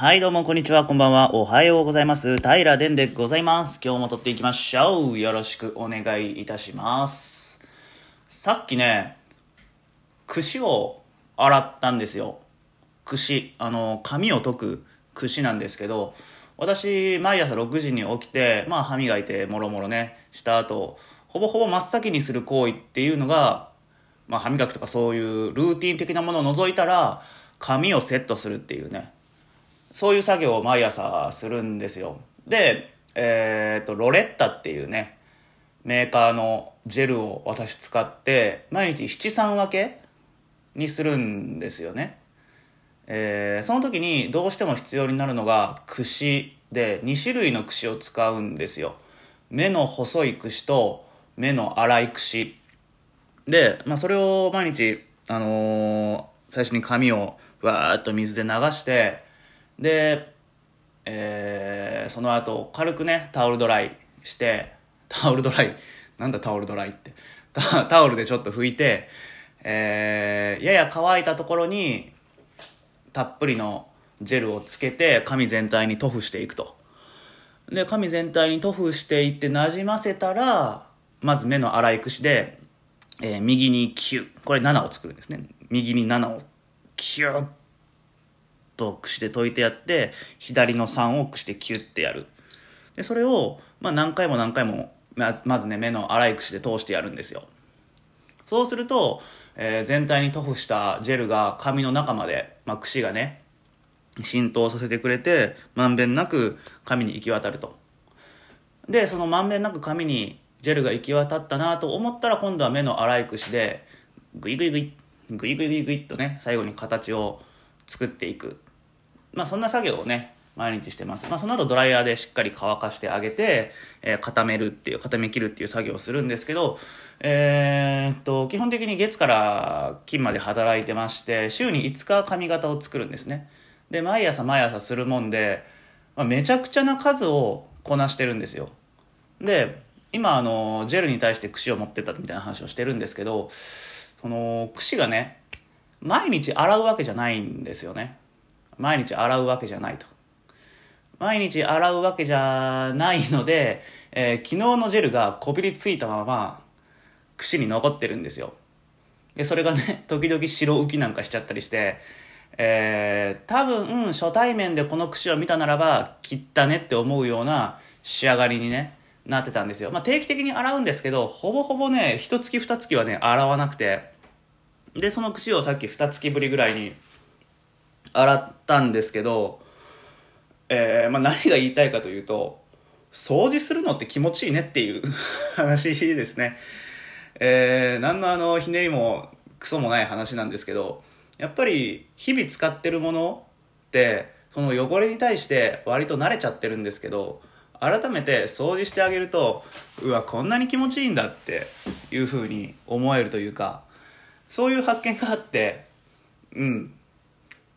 はい、どうも、こんにちは、こんばんは。おはようございます。平殿でございます。今日も撮っていきましょう。よろしくお願いいたします。さっきね、串を洗ったんですよ。串。あの、髪を解く串なんですけど、私、毎朝6時に起きて、まあ、歯磨いて、もろもろね、した後、ほぼほぼ真っ先にする行為っていうのが、まあ、歯磨きとかそういうルーティン的なものを除いたら、髪をセットするっていうね。そういう作業を毎朝するんですよ。で、えっ、と、ロレッタっていうね、メーカーのジェルを私使って、毎日七三分けにするんですよね。えーその時にどうしても必要になるのが串で2種類の串を使うんですよ。目の細い串と目の粗い串。で、まあ、それを毎日、あのー最初に髪をわーっと水で流して、で、えーその後軽くねタオルドライしてタオルドライなんだタオルドライって。タオルでちょっと拭いて、えーやや乾いたところにたっぷりのジェルをつけて髪全体に塗布していくと。で髪全体に塗布していってなじませたらまず目の粗い櫛で、えー右に9これ7を作るんですね。右に7をキュッと櫛で解いてやって左の3を櫛でキュッてやる。でそれを、まあ、何回も何回もまずね目の粗い櫛で通してやるんですよ。そうすると、えー全体に塗布したジェルが髪の中まで、まあ、櫛がね浸透させてくれてまんべんなく髪に行き渡ると。でそのまんべんなく髪にジェルが行き渡ったなと思ったら今度は目の粗い櫛でグイグイグイグイグイグイグイっとね最後に形を作っていく。まあそんな作業をね毎日してます、まあ、その後ドライヤーでしっかり乾かしてあげて、えー固めるっていう固め切るっていう作業をするんですけどえーっと基本的に月から金まで働いてまして週に5日髪型を作るんですね。で毎朝毎朝するもんで、まあ、めちゃくちゃな数をこなしてるんですよ。で今あのジェルに対して櫛を持ってったみたいな話をしてるんですけどその櫛がね毎日洗うわけじゃないんですよね。毎日洗うわけじゃないと。毎日洗うわけじゃないので、えー昨日のジェルがこびりついたまま櫛に残ってるんですよ。でそれがね時々白浮きなんかしちゃったりしてえー多分初対面でこの櫛を見たならば切ったねって思うような仕上がりにねなってたんですよ、まあ、定期的に洗うんですけどほぼほぼね一月二月はね洗わなくて。でその櫛をさっき二月ぶりぐらいに洗ったんですけど、えーまあ、何が言いたいかというと掃除するのって気持ちいいねっていう 話ですね。えー、何のあのひねりもクソもない話なんですけどやっぱり日々使ってるものってその汚れに対して割と慣れちゃってるんですけど改めて掃除してあげるとうわこんなに気持ちいいんだっていうふうに思えるというかそういう発見があってうん。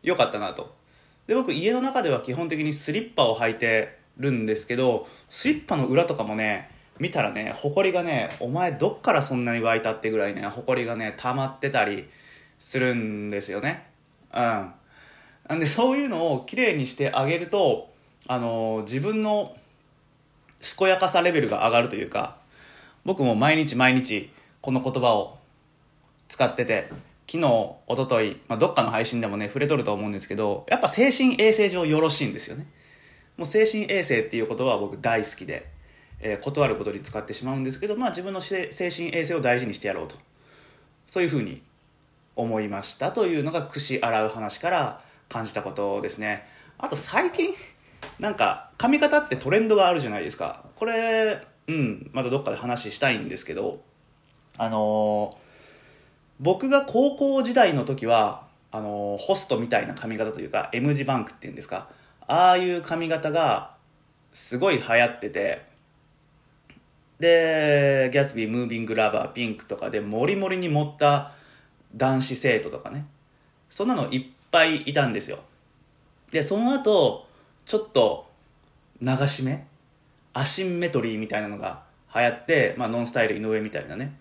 良かったなと。で僕家の中では基本的にスリッパを履いてるんですけどスリッパの裏とかもね見たらねほこりがねお前どっからそんなに湧いたってぐらいねほこりがね溜まってたりするんですよね。うん。なんでそういうのをきれいにしてあげるとあの自分の健やかさレベルが上がるというか僕も毎日毎日この言葉を使ってて昨日一昨日まあどっかの配信でもね触れとると思うんですけどやっぱ精神衛生上よろしいんですよね。もう精神衛生っていう言葉は僕大好きで、えー断ることに使ってしまうんですけど、まあ、自分の精神衛生を大事にしてやろうと。そういうふうに思いましたというのが串洗う話から感じたことですね。あと最近なんか髪型ってトレンドがあるじゃないですか。これうんまだどっかで話したいんですけどあのー僕が高校時代の時はあのホストみたいな髪型というか M 字バンクっていうんですか。ああいう髪型がすごい流行ってて。でギャツビームービングラバーピンクとかでモリモリに盛った男子生徒とかね。そんなのいっぱいいたんですよ。でその後ちょっと流し目？アシンメトリーみたいなのが流行って、まあ、ノンスタイル井上みたいなね。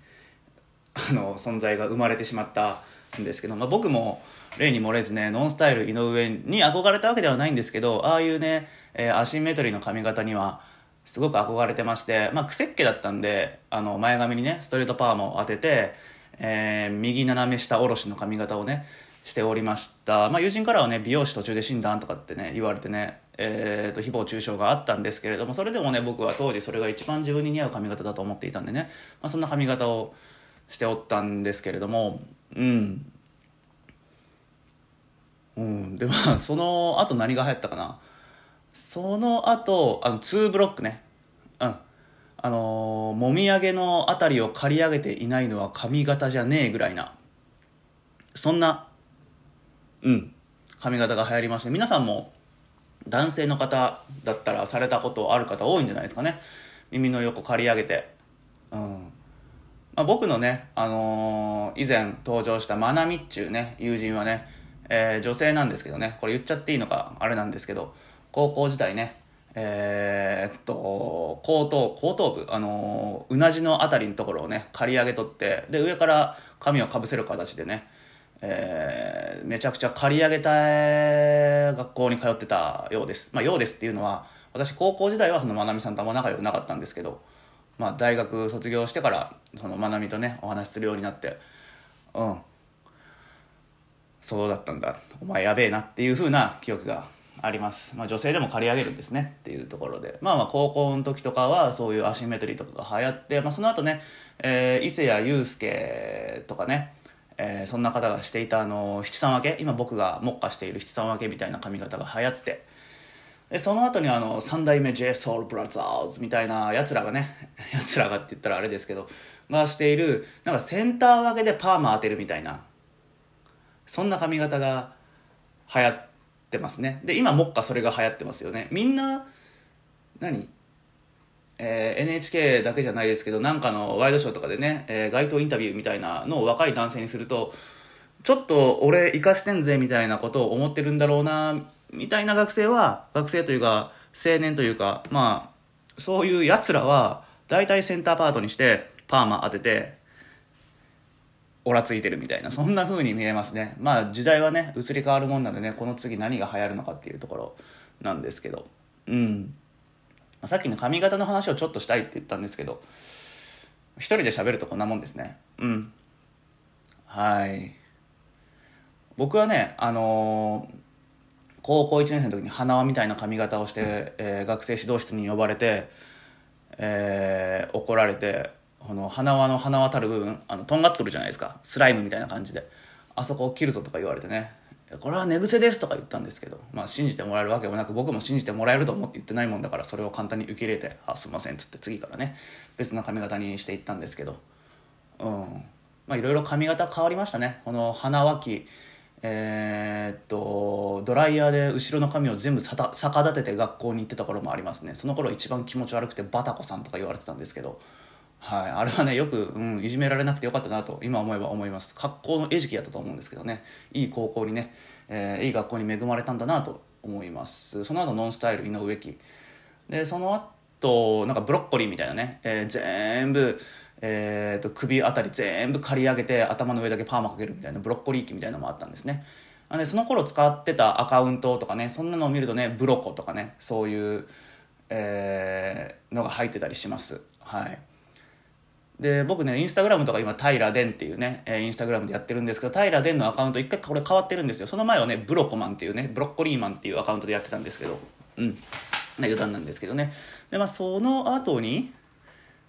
あの存在が生まれてしまったんですけど、まあ、僕も例に漏れずね、ノンスタイル井上に憧れたわけではないんですけど、ああいうね、えー、アシンメトリーの髪型には、すごく憧れてまして、まあ、癖っ気だったんで、あの、前髪にね、ストレートパーマを当てて、えー、右斜め下下ろしの髪型をね、しておりました。まあ、友人からはね、美容師途中で診断とかってね、言われてね、えーと、誹謗中傷があったんですけれども、それでもね、僕は当時それが一番自分に似合う髪型だと思っていたんでね、まあ、そんな髪型をしておったんですけれども、うん。うん。で、まあ、その後何が流行ったかな。その後、あの、2ブロックね。うん。あのー、もみあげのあたりを刈り上げていないのは髪型じゃねえぐらいな、そんな、うん、髪型が流行りまして、皆さんも男性の方だったらされたことある方多いんじゃないですかね。耳の横刈り上げて。うん。まあ、僕のね、あのー、以前登場したまなみっちゅうね、友人はね、えー、女性なんですけどね、これ言っちゃっていいのか、あれなんですけど、高校時代ね、えー、っと、後頭、後頭部、あのー、うなじのあたりのところをね、刈り上げとって、で、上から髪をかぶせる形でね、えー、めちゃくちゃ刈り上げた学校に通ってたようです。まあ、ようですっていうのは、私高校時代はそのまなみさんとあんま仲良くなかったんですけど、まあ、大学卒業してからそのまなみとねお話しするようになってうん。そうだったんだ。お前やべえなっていうふうな記憶があります、まあ、女性でも借り上げるんですね。っていうところで。まあまあ高校の時とかはそういうアシンメトリーとかが流行って、まあ、その後ね、えー、伊勢谷友介とかねえー、そんな方がしていたあの七三分け。今僕が目下している七三分けみたいな髪型が流行ってでその後にあの三代目 JSOULBROTHERS みたいなやつらがね やつらがって言ったらあれですけどがしているなんかセンター分けでパーマ当てるみたいなそんな髪型が流行ってますね。で今目下それが流行ってますよね。みんな何？えー、NHK だけじゃないですけどなんかのワイドショーとかでね、えー、街頭インタビューみたいなのを若い男性にするとちょっと俺生かしてんぜみたいなことを思ってるんだろうなみたいな学生は学生というか青年というかまあそういうやつらは大体センターパートにしてパーマ当ててオラついてるみたいなそんな風に見えますねまあ時代はね移り変わるもんなんでねこの次何が流行るのかっていうところなんですけどうんさっきの髪型の話をちょっとしたいって言ったんですけど、一人で喋るとこんなもんですね。うん。はい。僕はね、あのー、高校1年生の時に花輪みたいな髪型をして、えー、学生指導室に呼ばれて、えー、怒られて、この花輪の花輪たる部分、あの、とんがっとるじゃないですか。スライムみたいな感じで。あそこを切るぞとか言われてね。これは寝癖ですとか言ったんですけど、まあ、信じてもらえるわけもなく僕も信じてもらえると思って言ってないもんだからそれを簡単に受け入れて「あすいません」っつって次からね別な髪型にしていったんですけどうんまあいろいろ髪型変わりましたねこの鼻脇えー、っとドライヤーで後ろの髪を全部逆立てて学校に行ってた頃もありますね。その頃一番気持ち悪くてバタコさんとか言われてたんですけど。はい、あれはねよく、うん、いじめられなくてよかったなと今思えば思います。格好の餌食やったと思うんですけどね。いい高校にね、えー、いい学校に恵まれたんだなと思います。その後ノンスタイル井上貴でその後なんかブロッコリーみたいなね、えー、全部、えーと、首あたり全部刈り上げて頭の上だけパーマかけるみたいなブロッコリー機みたいなのもあったんですねでその頃使ってたアカウントとかねそんなのを見るとねブロコとかねそういう、えー、のが入ってたりしますはいで、僕ね、インスタグラムとか今、平殿っていうね、インスタグラムでやってるんですけど、平殿のアカウント一回これ変わってるんですよ。その前はね、ブロコマンっていうね、ブロッコリーマンっていうアカウントでやってたんですけど、うん。まあ、余談なんですけどね。で、まあ、その後に、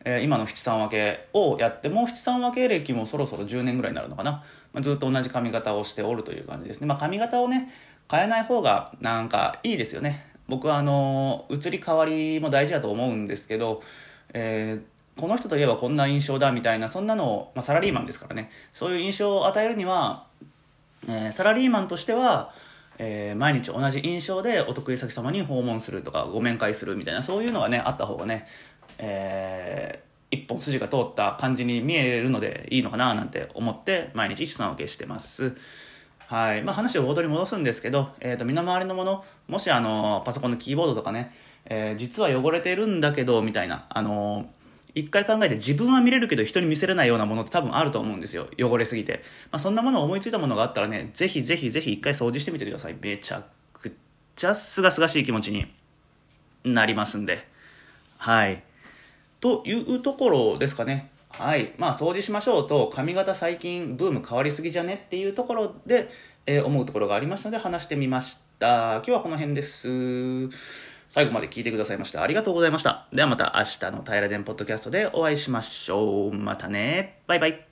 え、今の七三分けをやって、もう七三分け歴もそろそろ10年ぐらいになるのかな。まあ、ずっと同じ髪型をしておるという感じですね。まあ、髪型をね、変えない方がなんかいいですよね。僕はあの、移り変わりも大事だと思うんですけど、えー、この人といえばこんな印象だみたいなそんなのを、まあ、サラリーマンですからねそういう印象を与えるには、えー、サラリーマンとしては、えー、毎日同じ印象でお得意先様に訪問するとかご面会するみたいなそういうのがねあった方がね、えー、一本筋が通った感じに見えるのでいいのかななんて思って毎日一算分けしてます。はいまあ、話を冒頭に戻すんですけど、えー、と身の回りのものもしあのパソコンのキーボードとかね、えー、実は汚れてるんだけどみたいなあの一回考えて自分は見れるけど人に見せれないようなものって多分あると思うんですよ。汚れすぎて。まあ、そんなものを思いついたものがあったらね、ぜひぜひぜひ一回掃除してみてください。めちゃくちゃすがすがしい気持ちになりますんで。はい。というところですかね。はい。まあ、掃除しましょうと、髪型最近ブーム変わりすぎじゃねっていうところで、えー、思うところがありましたので話してみました。今日はこの辺です。最後まで聞いてくださいましたありがとうございました。ではまた明日の平電ポッドキャストでお会いしましょう。またね。バイバイ。